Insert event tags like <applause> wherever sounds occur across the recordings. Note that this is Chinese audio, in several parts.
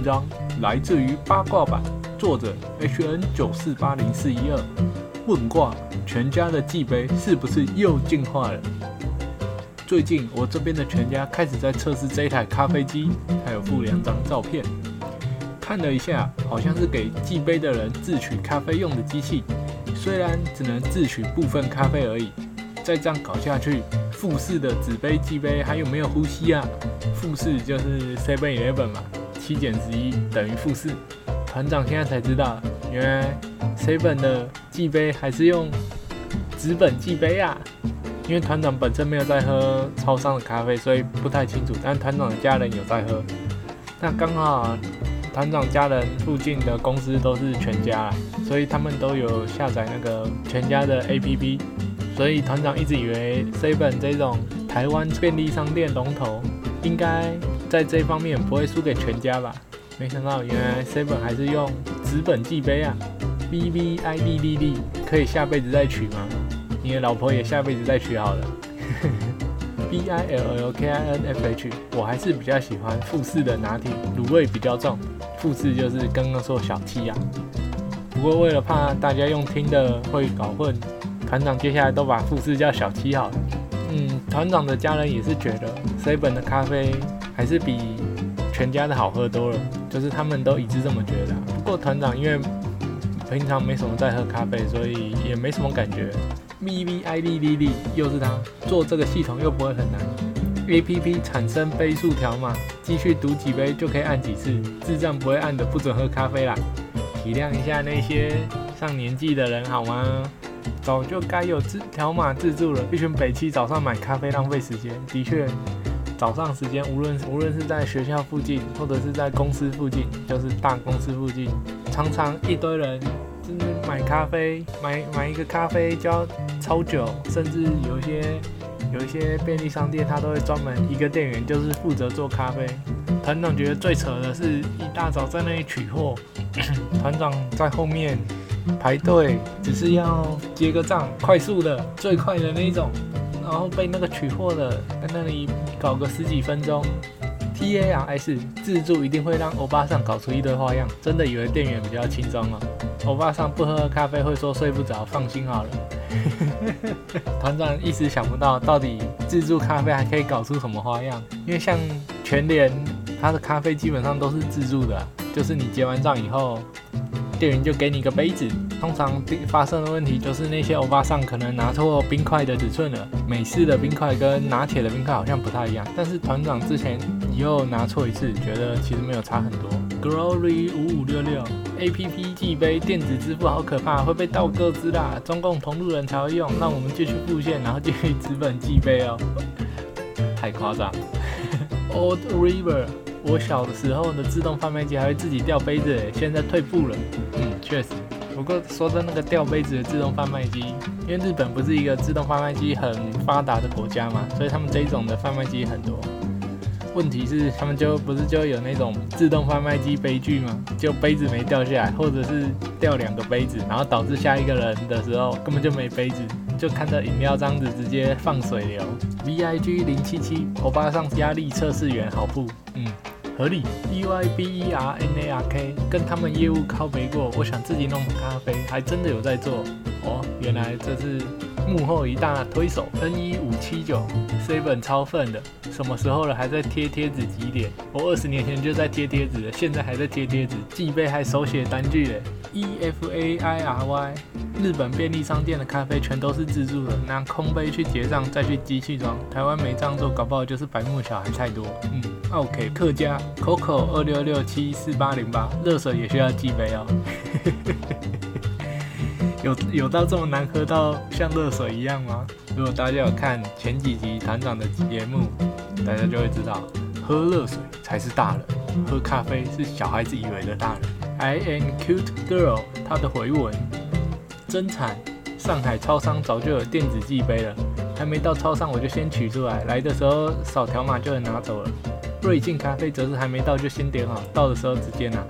文章来自于八卦版，作者 H N 九四八零四一二。问卦：全家的祭杯是不是又进化了？最近我这边的全家开始在测试这一台咖啡机，还有附两张照片。看了一下，好像是给祭杯的人自取咖啡用的机器，虽然只能自取部分咖啡而已。再这样搞下去，富士的纸杯祭杯还有没有呼吸啊？富士就是 Seven Eleven 嘛，七减十一等于负四。团长现在才知道，原来 Seven 的计杯还是用纸本计杯啊。因为团长本身没有在喝超商的咖啡，所以不太清楚。但团长的家人有在喝，那刚好。团长家人附近的公司都是全家，所以他们都有下载那个全家的 APP，所以团长一直以为 Seven 这种台湾便利商店龙头，应该在这方面不会输给全家吧？没想到原来 Seven 还是用纸本记杯啊！B B I D D D，可以下辈子再娶吗？你的老婆也下辈子再娶好了。<laughs> B I L L K I N F H，我还是比较喜欢富士的拿铁，卤味比较重。富士就是刚刚说小七呀，不过为了怕大家用听的会搞混，团长接下来都把富士叫小七好了。嗯，团长的家人也是觉得 Seven 的咖啡还是比全家的好喝多了，就是他们都一致这么觉得。不过团长因为平常没什么在喝咖啡，所以也没什么感觉。V V I D D D 又是他做这个系统又不会很难，A P P 产生杯数条码，继续读几杯就可以按几次，智障不会按的不准喝咖啡啦，体谅一下那些上年纪的人好吗？早就该有自条码自助了，一群北七早上买咖啡浪费时间，的确，早上时间无论无论是在学校附近或者是在公司附近，就是大公司附近，常常一堆人就是。买咖啡，买买一个咖啡就要超久，甚至有一些有一些便利商店，他都会专门一个店员就是负责做咖啡。团长觉得最扯的是一大早在那里取货，<coughs> 团长在后面排队，只是要结个账，快速的最快的那种，然后被那个取货的在那里搞个十几分钟。T A R S 自助一定会让欧巴桑搞出一堆花样，真的以为店员比较轻松吗。欧巴桑不喝咖啡会说睡不着，放心好了。<laughs> 团长一时想不到，到底自助咖啡还可以搞出什么花样？因为像全联，它的咖啡基本上都是自助的，就是你结完账以后。店员就给你一个杯子，通常发生的问题就是那些欧巴桑可能拿错冰块的尺寸了。美式的冰块跟拿铁的冰块好像不太一样，但是团长之前又拿错一次，觉得其实没有差很多。Glory 五五六六 A P P 寄杯电子支付好可怕，会被盗个资啦！中共同路人才会用，那我们继续付现，然后继续资本寄杯哦，太夸张。Old River。我小的时候的自动贩卖机还会自己掉杯子，现在退步了。嗯，确实。不过说的那个掉杯子的自动贩卖机，因为日本不是一个自动贩卖机很发达的国家嘛，所以他们这种的贩卖机很多。问题是他们就不是就有那种自动贩卖机悲剧吗？就杯子没掉下来，或者是掉两个杯子，然后导致下一个人的时候根本就没杯子，就看到饮料张子直接放水流。V I G 零七七，欧巴上压力测试员好不？嗯。合理，B Y B E R N A R K，跟他们业务靠背过，我想自己弄咖啡，还真的有在做哦。原来这是幕后一大推手，N 一五七九，Seven 超愤的，什么时候了还在贴贴纸几点？我二十年前就在贴贴纸了，现在还在贴贴纸，寄杯还手写单据嘞。E F A I R Y，日本便利商店的咖啡全都是自助的，拿空杯去结账，再去机器装。台湾没这样做，搞不好就是白目小孩太多。嗯。OK，客家 Coco 二六六七四八零八，热水也需要寄杯哦。<laughs> 有有到这么难喝到像热水一样吗？如果大家有看前几集团长的节目，大家就会知道，喝热水才是大人，喝咖啡是小孩子以为的大人。I am cute girl，他的回文真惨，上海超商早就有电子寄杯了，还没到超商我就先取出来，来的时候扫条码就能拿走了。瑞幸咖啡则是还没到就先点好，到的时候直接拿。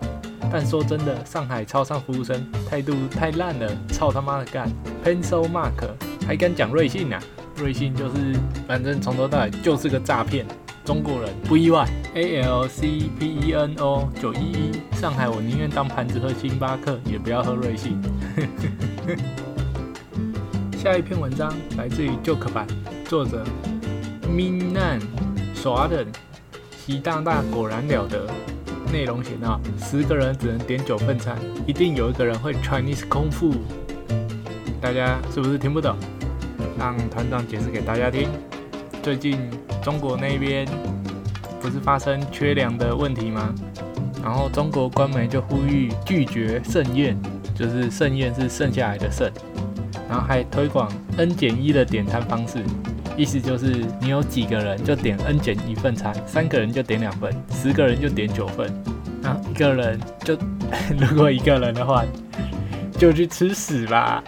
但说真的，上海超商服务生态度太烂了，操他妈的干！Pencil Mark 还敢讲瑞幸啊？瑞幸就是反正从头到尾就是个诈骗，中国人不意外。A L C P E N O 九一一，上海我宁愿当盘子喝星巴克，也不要喝瑞幸。<laughs> 下一篇文章来自于 Joke 版，作者 Minan s w a d e n 习大大果然了得。内容写道：十个人只能点九份餐，一定有一个人会 Chinese 空腹。大家是不是听不懂？让团长解释给大家听。最近中国那边不是发生缺粮的问题吗？然后中国官媒就呼吁拒绝剩宴，就是剩宴是剩下来的剩，然后还推广 N 减一的点餐方式。意思就是你有几个人就点 n 减一份餐，三个人就点两份，十个人就点九份，然后一个人就 <laughs> 如果一个人的话就去吃屎吧。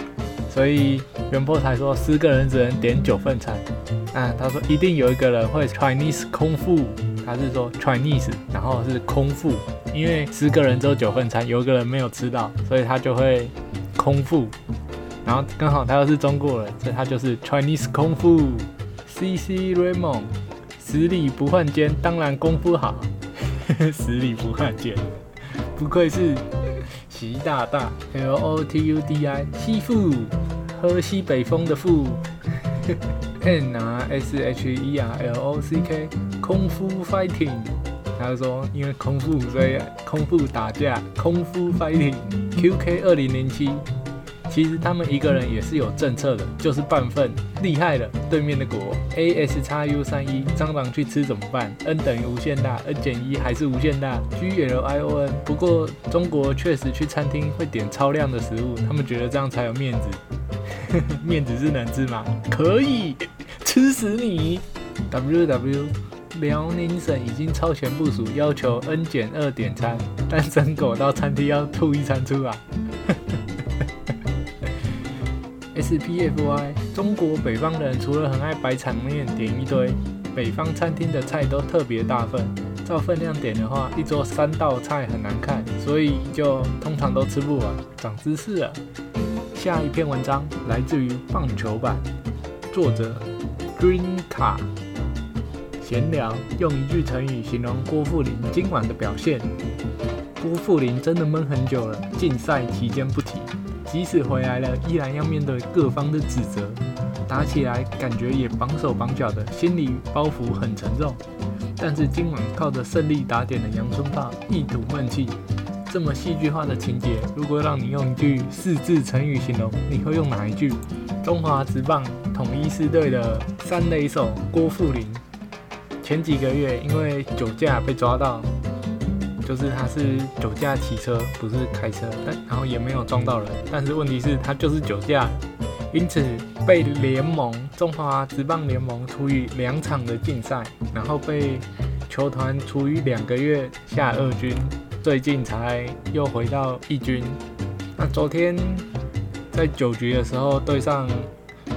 所以袁波才说十个人只能点九份餐。啊，他说一定有一个人会 Chinese 空腹，他是说 Chinese，然后是空腹，因为十个人只有九份餐，有一个人没有吃到，所以他就会空腹。然后刚好他又是中国人，所以他就是 Chinese 空腹。C C Raymond，十里不换肩，当然功夫好。<laughs> 十里不换肩，不愧是习大大。L O T U D I，西富，喝西北风的富。N R S H E R L O C K，空腹 fighting。他说因为空腹，所以空腹打架，空腹 fighting。Q K 二零零七。其实他们一个人也是有政策的，就是半份厉害了。对面的国 A S x U 三一，蟑螂去吃怎么办？N 等于无限大，N 减一还是无限大？G L I O N。不过中国确实去餐厅会点超量的食物，他们觉得这样才有面子。<laughs> 面子是能吃吗？可以吃死你！W W，辽宁省已经超前部署，要求 N 减二点餐，单身狗到餐厅要吐一餐出来。是 P F Y，中国北方人除了很爱摆场面点一堆，北方餐厅的菜都特别大份，照分量点的话，一桌三道菜很难看，所以就通常都吃不完。长知识了。下一篇文章来自于棒球版，作者 Green 卡。闲聊，用一句成语形容郭富林今晚的表现。郭富林真的闷很久了，禁赛期间不。即使回来了，依然要面对各方的指责，打起来感觉也绑手绑脚的，心理包袱很沉重。但是今晚靠着胜利打点的阳春发一吐闷气，这么戏剧化的情节，如果让你用一句四字成语形容，你会用哪一句？中华职棒统一狮队的三垒手郭富林，前几个月因为酒驾被抓到。就是他是酒驾骑车，不是开车，但然后也没有撞到人，但是问题是，他就是酒驾，因此被联盟中华职棒联盟处以两场的禁赛，然后被球团处于两个月下二军，最近才又回到一军。那昨天在九局的时候对上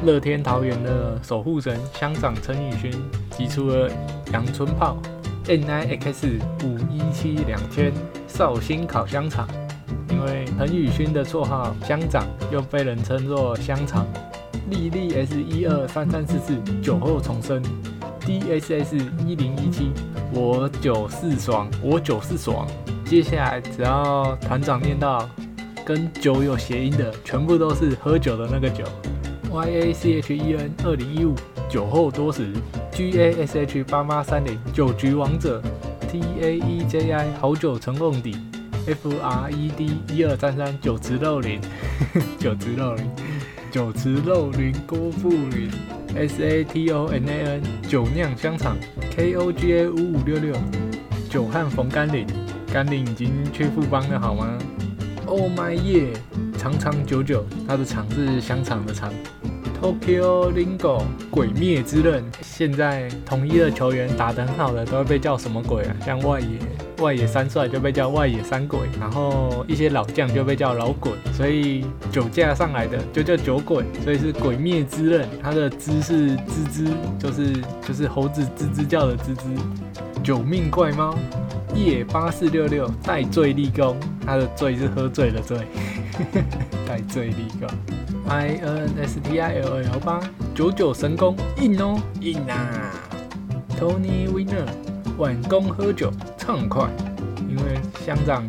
乐天桃园的守护神乡长陈宇勋，击出了阳春炮。N I X 五一七两千绍兴烤香肠，因为彭宇勋的绰号乡长，又被人称作香肠。莉莉 S 一二三三四四酒后重生，D S S 一零一七我酒是爽，我酒是爽。接下来只要团长念到跟酒有谐音的，全部都是喝酒的那个酒。Y A C H E N 二零一五酒后多时。G A S H 八八三零酒局王者，T A E J I 好久成瓮底，F R E D 一二三三酒池肉林，酒池肉林，酒池肉林郭富林，S A T O N A N 酒酿香肠，K O G A 五五六六久汉冯甘岭，甘岭已经去富邦了好吗？Oh my yeah，长长久久，它的长是香肠的长。Tokyo Lingo 鬼灭之刃，现在统一的球员打得很好的都会被叫什么鬼啊？像外野外野三帅就被叫外野三鬼，然后一些老将就被叫老鬼，所以酒驾上来的就叫酒鬼，所以是鬼灭之刃。它的之是吱吱，就是就是猴子吱吱叫的吱吱。九命怪猫夜八四六六戴罪立功，它的罪是喝醉的醉，戴罪立功。I N S T I L L 八九九神功硬哦硬啊！Tony Winner 晚功喝酒畅快，因为乡长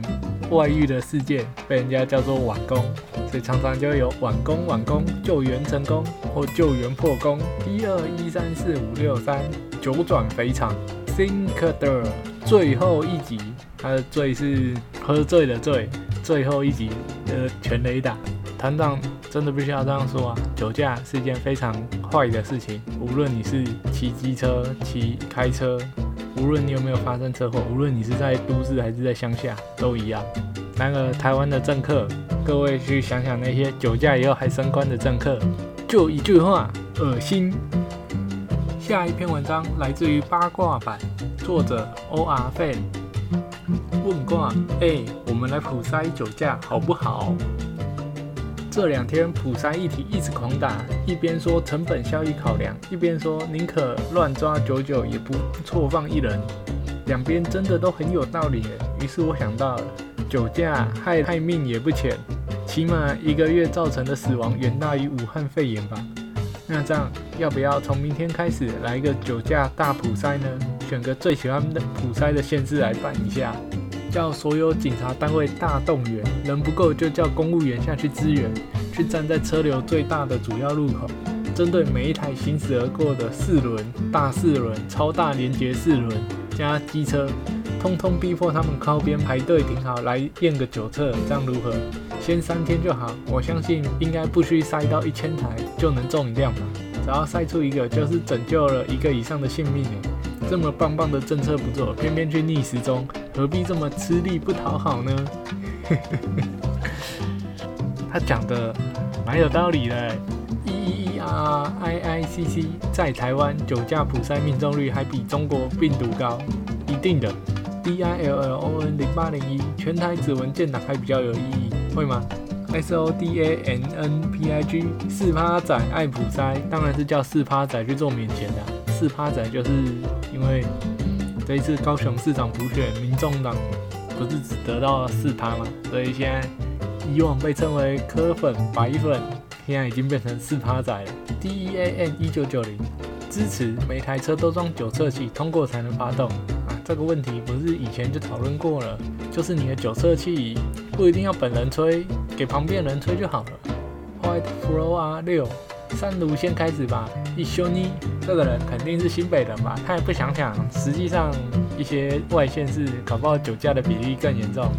外遇的事件被人家叫做晚功，所以常常就有晚功晚功救援成功或救援破功。一二一三四五六三九转肥肠 Thinker 最后一集，他的醉是喝醉的醉，最后一集的全雷打。团长真的必须要这样说啊！酒驾是一件非常坏的事情，无论你是骑机车、骑开车，无论你有没有发生车祸，无论你是在都市还是在乡下，都一样。那个台湾的政客，各位去想想那些酒驾以后还升官的政客，就一句话：恶心。下一篇文章来自于八卦版，作者 O R Fan。问卦：哎，我们来普筛酒驾好不好？这两天普筛一体一直狂打，一边说成本效益考量，一边说宁可乱抓九九也不错放一人，两边真的都很有道理。于是我想到了，酒驾害害命也不浅，起码一个月造成的死亡远大于武汉肺炎吧。那这样要不要从明天开始来一个酒驾大普筛呢？选个最喜欢的普筛的县市来办一下。叫所有警察单位大动员，人不够就叫公务员下去支援，去站在车流最大的主要路口，针对每一台行驶而过的四轮、大四轮、超大连接四轮加机车，通通逼迫他们靠边排队停好来验个酒测，这样如何？先三天就好，我相信应该不需塞到一千台就能中一辆吧，只要塞出一个就是拯救了一个以上的性命这么棒棒的政策不做，偏偏去逆时钟，何必这么吃力不讨好呢？<laughs> 他讲的蛮有道理的。E E E R I I C C 在台湾酒驾普筛命中率还比中国病毒高，一定的。D I L L O N 零八零一全台指纹建档还比较有意义，会吗？S O D A N N P I G 四趴仔爱普筛，当然是叫四趴仔去做免钱的。四趴仔就是因为这一次高雄市长补选，民众党不是只得到了四趴嘛，所以现在以往被称为科粉、白粉，现在已经变成四趴仔了。D E A N 一九九零支持每台车都装酒测器，通过才能发动啊。这个问题不是以前就讨论过了，就是你的酒测器不一定要本人吹，给旁边人吹就好了。White Floor 六。三卢先开始吧。一休尼这个人肯定是新北人吧？他也不想想，实际上一些外县市搞不好酒驾的比例更严重。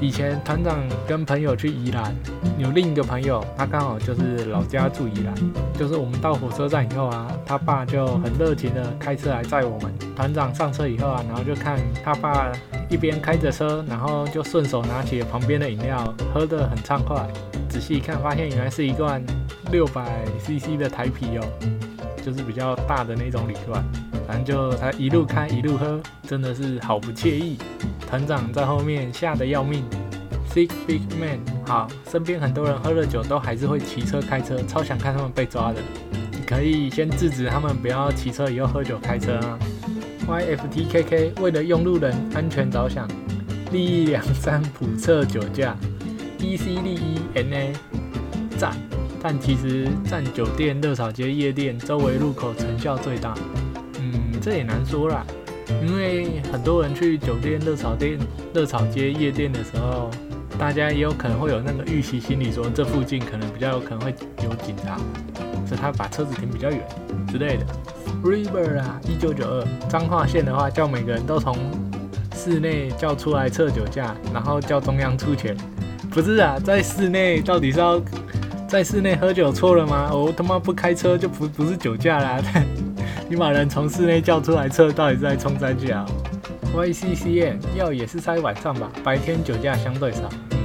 以前团长跟朋友去宜兰，有另一个朋友，他刚好就是老家住宜兰，就是我们到火车站以后啊，他爸就很热情的开车来载我们。团长上车以后啊，然后就看他爸一边开着车，然后就顺手拿起旁边的饮料，喝得很畅快。仔细一看，发现原来是一罐六百 CC 的台啤哦，就是比较大的那种旅馆。反正就他一路开一路喝，真的是好不惬意。团长在后面吓得要命。Sick big man，好，身边很多人喝了酒都还是会骑车开车，超想看他们被抓的。你可以先制止他们不要骑车以后喝酒开车啊。YFTKK 为了用路人安全着想，利益两三普测酒驾。E C D E N A 站，但其实占酒店、热炒街、夜店周围入口成效最大。嗯，这也难说啦，因为很多人去酒店、热炒店、热炒街、夜店的时候，大家也有可能会有那个预期心理，说这附近可能比较有可能会有警察，所以他把车子停比较远之类的。River 啊，一九九二彰化县的话，叫每个人都从室内叫出来测酒驾，然后叫中央出钱。不是啊，在室内到底是要在室内喝酒错了吗？我他妈不开车就不不是酒驾啦！<laughs> 你把人从室内叫出来测，到底是在冲三角？YCCN 要也是塞晚上吧，白天酒驾相对少。嗯，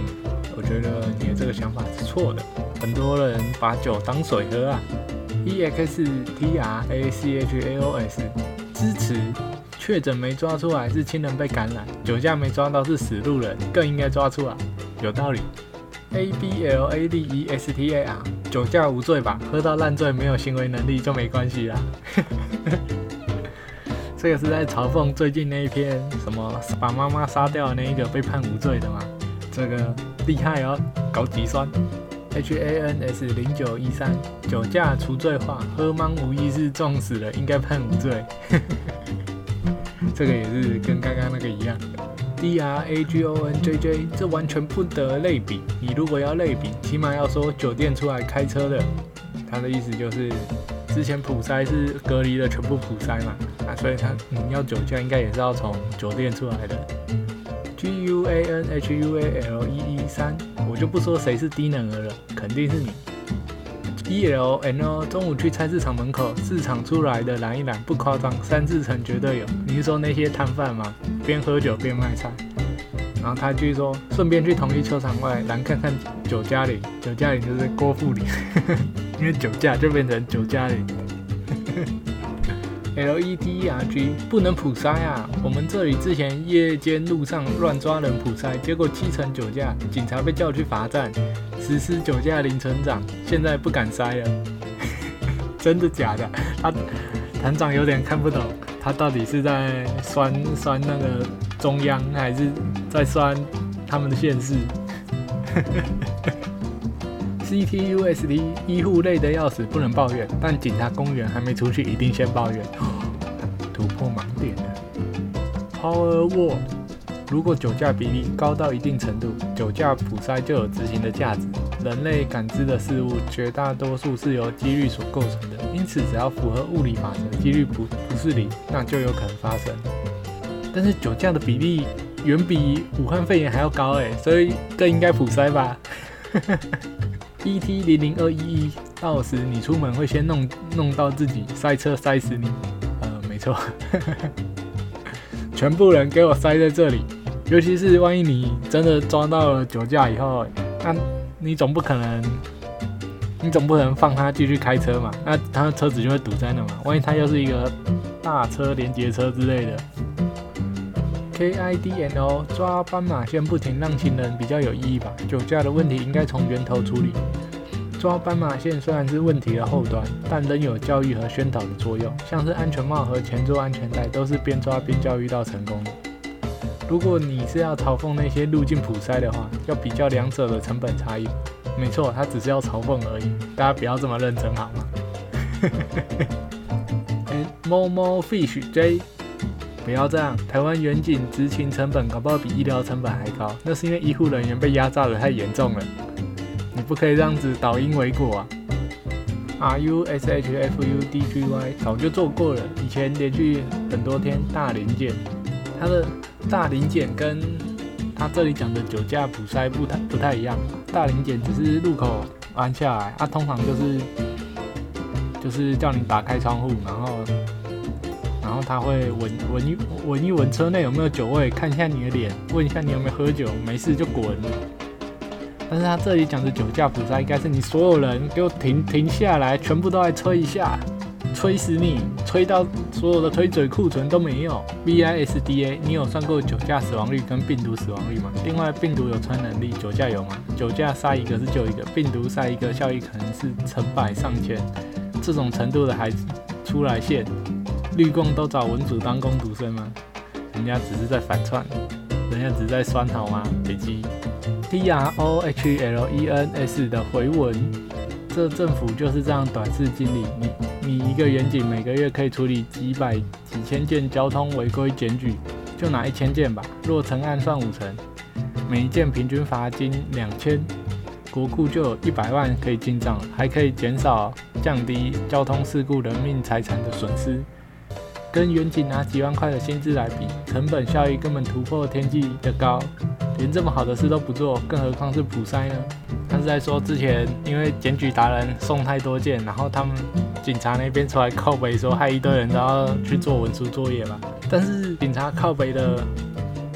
我觉得你的这个想法是错的。很多人把酒当水喝啊。E X T R A C H A O S 支持确诊没抓出来是亲人被感染，酒驾没抓到是死路人，更应该抓出来，有道理。A B L A D E S T A R 酒驾无罪吧？喝到烂醉没有行为能力就没关系啦。<laughs> 这个是在嘲讽最近那一篇什么把妈妈杀掉那一个被判无罪的吗？这个厉害哦，高级酸。H A N S 零九一三酒驾除罪化，喝懵无意识撞死了，应该判无罪。<laughs> 这个也是跟刚刚那个一样。D R A G O N J J 这完全不得类比。你如果要类比，起码要说酒店出来开车的，他的意思就是。之前普筛是隔离了全部普筛嘛，啊，所以他你要酒驾应该也是要从酒店出来的。G U A N H U A L E E 三，我就不说谁是低能儿了，肯定是你。E L N O 中午去菜市场门口，市场出来的拦一拦，不夸张，三四成绝对有。你是说那些摊贩吗？边喝酒边卖菜。然后他继续说，顺便去同一球场外拦看看酒驾里，酒驾里就是郭富林。<laughs> 因为酒驾就变成酒驾了。L E D R G 不能普筛啊！我们这里之前夜间路上乱抓人普筛，结果七成酒驾，警察被叫去罚站，实施酒驾零成长，现在不敢筛了。<laughs> 真的假的？他团长有点看不懂，他到底是在酸酸那个中央，还是在酸他们的县市？C T U S D 医护累得要死，不能抱怨。但警察公园还没出去，一定先抱怨。<gasps> 突破盲点了。Power ward 如果酒驾比例高到一定程度，酒驾普筛就有执行的价值。人类感知的事物绝大多数是由几率所构成的，因此只要符合物理法则，几率不不是零，那就有可能发生。但是酒驾的比例远比武汉肺炎还要高诶，所以更应该普筛吧。<laughs> E T 零零二一一，到时你出门会先弄弄到自己塞车塞死你。呃，没错，<laughs> 全部人给我塞在这里，尤其是万一你真的抓到了酒驾以后，那你总不可能，你总不能放他继续开车嘛？那他的车子就会堵在那嘛？万一他又是一个大车连接车之类的。K I D N O 抓斑马线不停让行人比较有意义吧？酒驾的问题应该从源头处理。抓斑马线虽然是问题的后端，但仍有教育和宣导的作用。像是安全帽和前座安全带都是边抓边教育到成功的。如果你是要嘲讽那些路径普塞的话，要比较两者的成本差异。没错，他只是要嘲讽而已，大家不要这么认真好吗？<laughs> m o Fish J。不要这样，台湾远景执勤成本搞不好比医疗成本还高，那是因为医护人员被压榨的太严重了。你不可以这样子倒因为果啊！R U S H F U D G Y 早就做过了，以前连续很多天大零检，它的大零检跟它这里讲的酒驾补塞不太不太一样，大零检只是入口安下来，它通常就是就是叫你打开窗户，然后。然后他会闻闻一闻一闻车内有没有酒味，看一下你的脸，问一下你有没有喝酒，没事就滚。但是他这里讲的酒驾普查，应该是你所有人给我停停下来，全部都来吹一下，吹死你，吹到所有的吹嘴库存都没有。B I S D A，你有算过酒驾死亡率跟病毒死亡率吗？另外，病毒有传染力，酒驾有吗？酒驾杀一个是救一个，病毒杀一个效益可能是成百上千，这种程度的孩子出来现。绿共都找文主当工读生吗？人家只是在反串，人家只是在酸好吗？北极 D R O H L E N S 的回文，这政府就是这样短视经理。你你一个远景每个月可以处理几百几千件交通违规检举，就拿一千件吧。若成案算五成，每一件平均罚金两千，国库就有一百万可以进账，还可以减少降低交通事故人命财产的损失。跟远景拿几万块的薪资来比，成本效益根本突破天际的高，连这么好的事都不做，更何况是普筛呢？他是在说之前因为检举达人送太多件，然后他们警察那边出来靠北说害一堆人都要去做文书作业嘛。但是警察靠北的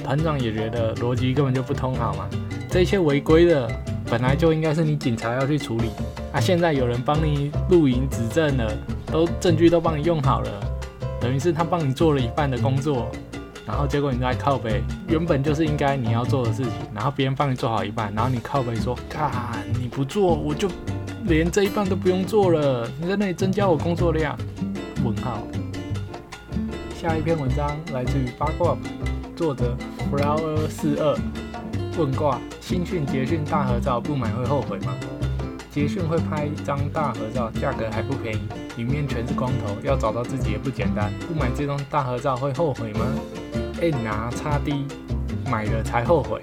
团长也觉得逻辑根本就不通，好吗？这些违规的本来就应该是你警察要去处理啊，现在有人帮你录影指证了，都证据都帮你用好了，等于是他帮你做了一半的工作，然后结果你在靠背，原本就是应该你要做的事情，然后别人帮你做好一半，然后你靠背说，看你不做，我就连这一半都不用做了，你在那里增加我工作量？问号。下一篇文章来自于八卦作者 Flower 四二问卦：新讯捷讯大合照不买会后悔吗？捷讯会拍一张大合照，价格还不便宜，里面全是光头，要找到自己也不简单。不买这张大合照会后悔吗？N 拿叉 D 买了才后悔。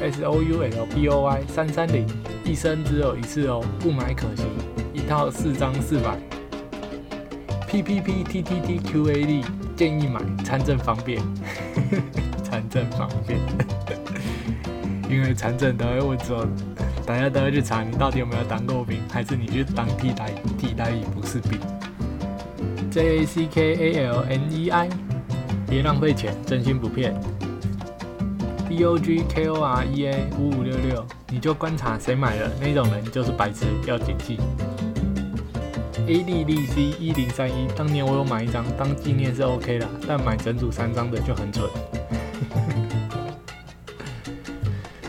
S O U L B O Y 三三零一生只有一次哦，不买可惜，一套四张四百。P P P T T T Q A D 建议买参政方便，参政方便，<laughs> <laughs> 因为参政都会问说，大家都会去查你到底有没有当过兵，还是你去当替代替代役不是兵。J A C K A L N E I，别浪费钱，真心不骗。D O G K O R E A 五五六六，你就观察谁买了，那种人就是白痴，要谨记。A D D C 一零三一，当年我有买一张当纪念是 OK 的，但买整组三张的就很蠢。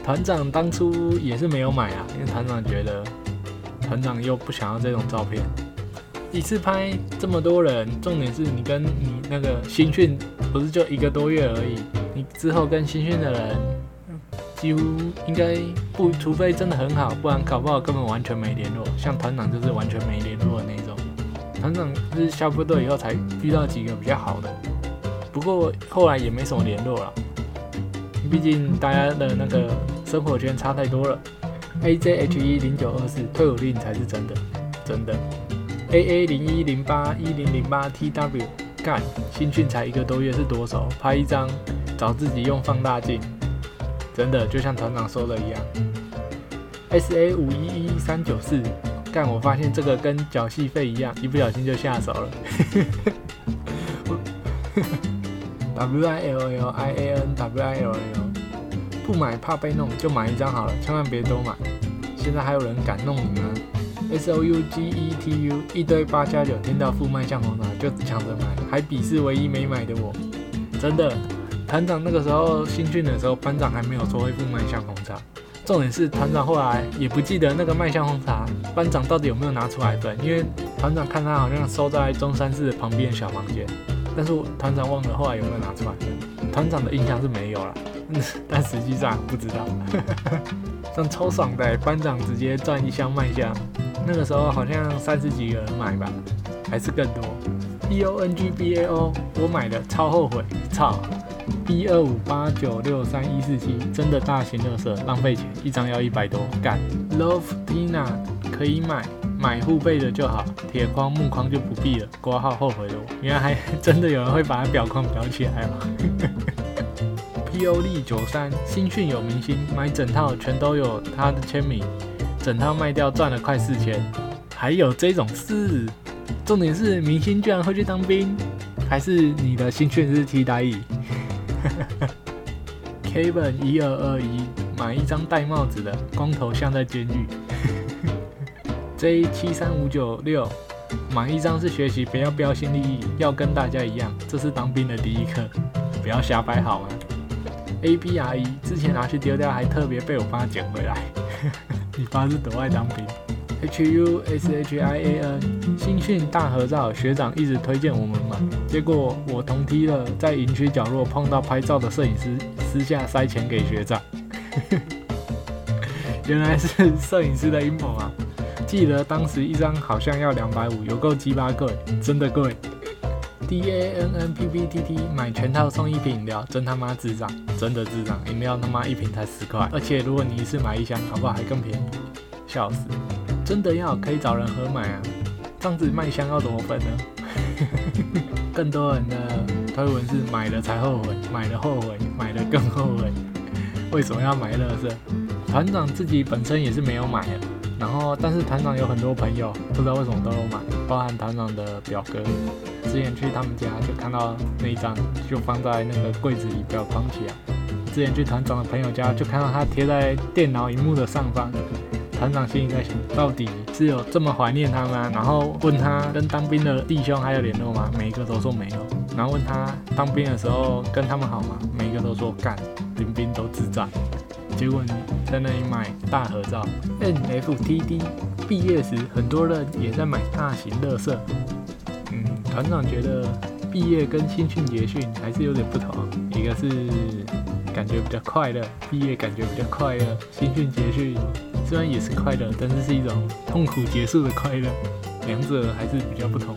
团长当初也是没有买啊，因为团长觉得团长又不想要这种照片，一次拍这么多人，重点是你跟你那个新训不是就一个多月而已，你之后跟新训的人。几乎应该不，除非真的很好，不然搞不好根本完全没联络。像团长就是完全没联络的那种。团长是下部队以后才遇到几个比较好的，不过后来也没什么联络了。毕竟大家的那个生活圈差太多了。，A J H E 零九二四退伍令才是真的，真的。A A 零一零八一零零八 T W 干新训才一个多月是多少？拍一张找自己用放大镜。真的就像团长说的一样，S A 五一一三九四，干我发现这个跟缴戏费一样，一不小心就下手了。W I L L I A N W I L L，不买怕被弄，就买一张好了，千万别多买。现在还有人敢弄你吗？S O U G E T U，一堆八加九，听到副卖相红茶就抢着买，还鄙视唯一没买的我，真的。团长那个时候新训的时候，班长还没有说会副卖香红茶。重点是团长后来也不记得那个麦香红茶班长到底有没有拿出来分，因为团长看他好像收在中山市旁边的小房间，但是团长忘了后来有没有拿出来。团长的印象是没有了，<laughs> 但实际上不知道。<laughs> 但超爽的，班长直接赚一箱麦香，那个时候好像三十几个人买吧，还是更多。B O N G B A O，我买的超后悔，操！！B 二五八九六三一四七，真的大型乐色，浪费钱，一张要一百多，干。Love Tina 可以买，买护背的就好，铁框木框就不必了。挂号后悔了，原来还 <laughs> 真的有人会把表框裱起来吗？<laughs> P O D 九三，新训有明星，买整套全都有他的签名，整套卖掉赚了快四千，还有这种事？重点是明星居然会去当兵，还是你的新训是替代役？Kevin 一二二一买一张戴帽子的光头像在监狱。J 七三五九六买一张是学习不要标新立异，要跟大家一样，这是当兵的第一课，<laughs> 不要瞎掰好吗？A B R E 之前拿去丢掉，还特别被我爸捡回来。<laughs> 你爸是多爱当兵？H U S H I A N 新训大合照，学长一直推荐我们买，结果我同梯了，在营区角落碰到拍照的摄影师，私下塞钱给学长。<laughs> 原来是摄影师的阴谋啊！记得当时一张好像要两百五，有够鸡巴贵，真的贵。D A N N P P T T 买全套送一瓶饮料，真他妈智障，真的智障！饮料他妈一瓶才十块，而且如果你一次买一箱，好不好还更便宜？笑死！真的要可以找人合买啊，这样子卖香要怎么分呢？<laughs> 更多人的推文是买了才后悔，买了后悔，买了更后悔。为什么要买乐色？团长自己本身也是没有买的，然后但是团长有很多朋友，不知道为什么都有买，包含团长的表哥，之前去他们家就看到那一张，就放在那个柜子里，不要框起来。之前去团长的朋友家，就看到他贴在电脑荧幕的上方。团长心里在想，到底是有这么怀念他吗？然后问他跟当兵的弟兄还有联络吗？每一个都说没有。然后问他当兵的时候跟他们好吗？每一个都说干，领兵都自在。结果你在那里买大合照，NFTD。毕业时很多人也在买大型乐色。嗯，团长觉得毕业跟新训结训还是有点不同，一个是感觉比较快乐，毕业感觉比较快乐，新训结训。虽然也是快乐，但是是一种痛苦结束的快乐，两者还是比较不同。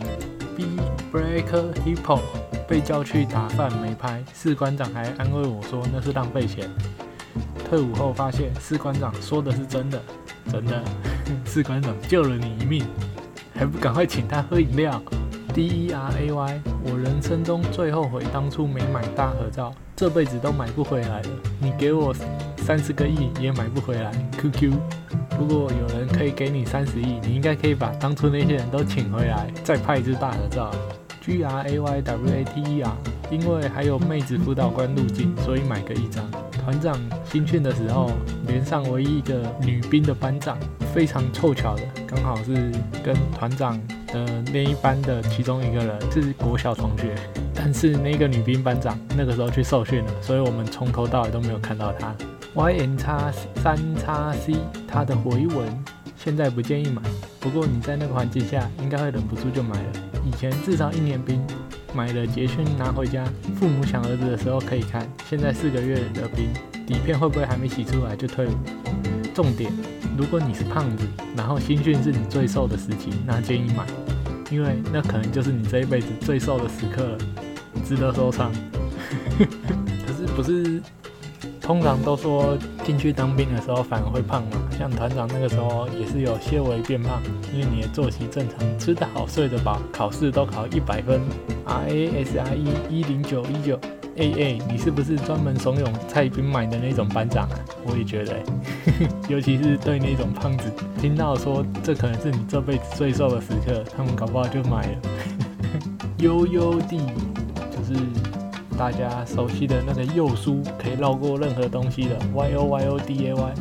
B Break Hippo 被叫去打饭没拍，士官长还安慰我说那是浪费钱。退伍后发现士官长说的是真的，真的，<laughs> 士官长救了你一命，还不赶快请他喝饮料？D E R A Y 我人生中最后悔当初没买大合照，这辈子都买不回来了。你给我。三十个亿也买不回来。QQ，如果有人可以给你三十亿，你应该可以把当初那些人都请回来，再拍一支大合照。G R A Y W A T E R，因为还有妹子辅导官入境，所以买个一张。团长新训的时候，连上唯一一个女兵的班长，非常凑巧的，刚好是跟团长的那一班的其中一个人是国小同学。但是那个女兵班长那个时候去受训了，所以我们从头到尾都没有看到她。Y N 叉三叉 C，它的回文现在不建议买。不过你在那个环境下，应该会忍不住就买了。以前至少一年兵，买了结训拿回家，父母抢儿子的时候可以看。现在四个月的兵，底片会不会还没洗出来就退伍？重点，如果你是胖子，然后新训是你最瘦的时期，那建议买，因为那可能就是你这一辈子最瘦的时刻了，值得收藏。<laughs> 可是不是？通常都说进去当兵的时候反而会胖嘛，像团长那个时候也是有些微变胖，因为你的作息正常，吃得好，睡得饱，考试都考一百分。R A S I E 一零九一九 A A，你是不是专门怂恿蔡兵买的那种班长啊？我也觉得，<laughs> 尤其是对那种胖子，听到说这可能是你这辈子最瘦的时刻，他们搞不好就买了。<laughs> 悠悠地就是。大家熟悉的那个右书可以绕过任何东西的 Y O Y O D A Y，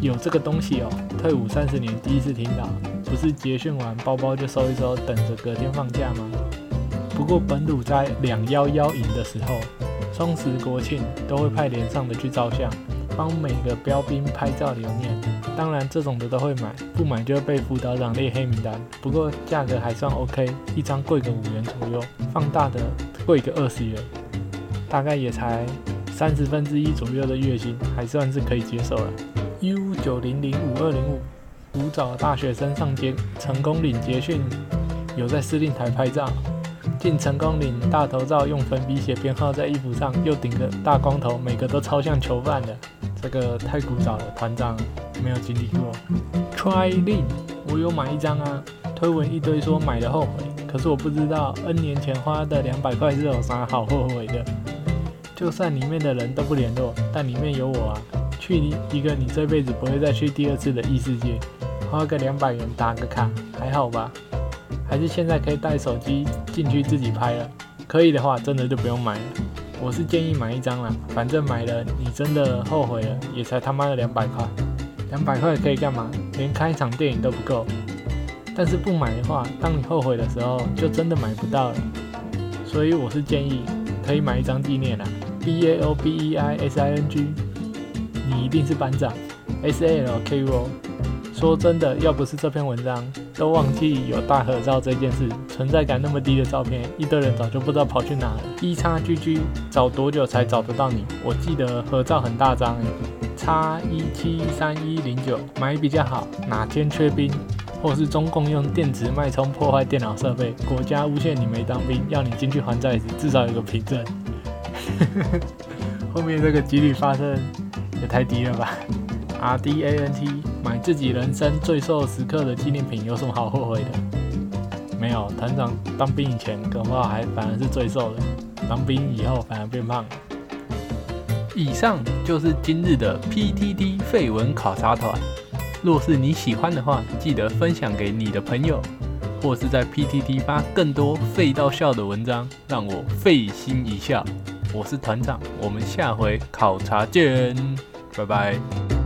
有这个东西哦。退伍三十年第一次听到，不是结训完包包就收一收，等着隔天放假吗？不过本土在两幺幺营的时候，双十国庆都会派连上的去照相，帮每个标兵拍照留念。当然这种的都会买，不买就会被辅导长列黑名单。不过价格还算 OK，一张贵个五元左右，放大的贵个二十元。大概也才三十分之一左右的月薪，还算是可以接受了。U 九零零五二零五，古早大学生上街成功岭结训，有在司令台拍照，进成功岭大头照，用粉笔写编号在衣服上，又顶个大光头，每个都超像囚犯的。这个太古早了，团长没有经历过。Try Lin，我有买一张啊，推文一堆说买的后悔，可是我不知道 N 年前花的两百块是有啥好后悔的。就算里面的人都不联络，但里面有我啊！去一个你这辈子不会再去第二次的异世界，花个两百元打个卡，还好吧？还是现在可以带手机进去自己拍了？可以的话，真的就不用买了。我是建议买一张啦，反正买了你真的后悔了，也才他妈的两百块。两百块可以干嘛？连看一场电影都不够。但是不买的话，当你后悔的时候，就真的买不到了。所以我是建议可以买一张纪念啦。B A O B E I S I N G，你一定是班长。S A L K U O，说真的，要不是这篇文章，都忘记有大合照这件事。存在感那么低的照片，一堆人早就不知道跑去哪了。一叉 G G，找多久才找得到你？我记得合照很大张诶。叉一七三一零九，买比较好。哪天缺兵，或是中共用电池脉冲破坏电脑设备，国家诬陷你没当兵，要你进去还债时，至少有个凭证。<laughs> 后面这个几率发生也太低了吧？R D A N T 买自己人生最瘦时刻的纪念品有什么好后悔的？没有，团长当兵以前恐怕还反而是最瘦的，当兵以后反而变胖了。以上就是今日的 P T T 废文考察团。若是你喜欢的话，记得分享给你的朋友，或是在 P T T 发更多废到笑的文章，让我费心一笑。我是团长，我们下回考察见，拜拜。